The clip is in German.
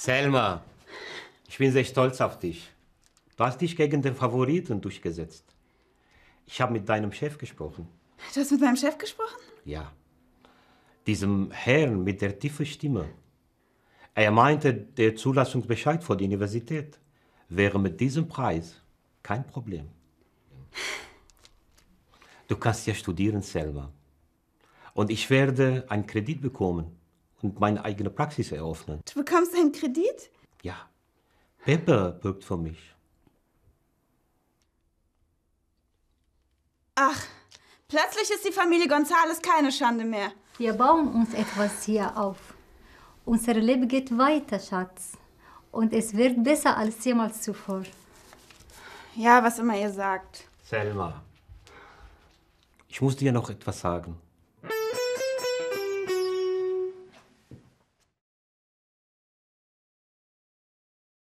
Selma, ich bin sehr stolz auf dich. Du hast dich gegen den Favoriten durchgesetzt. Ich habe mit deinem Chef gesprochen. Du hast mit meinem Chef gesprochen? Ja. Diesem Herrn mit der tiefen Stimme. Er meinte, der Zulassungsbescheid vor der Universität wäre mit diesem Preis kein Problem. Du kannst ja studieren, Selma. Und ich werde einen Kredit bekommen und meine eigene Praxis eröffnen. Du bekommst einen Kredit? Ja. Pepper bürgt für mich. Ach, plötzlich ist die Familie Gonzales keine Schande mehr. Wir bauen uns etwas hier auf. Unser Leben geht weiter, Schatz. Und es wird besser als jemals zuvor. Ja, was immer ihr sagt. Selma, ich muss dir noch etwas sagen.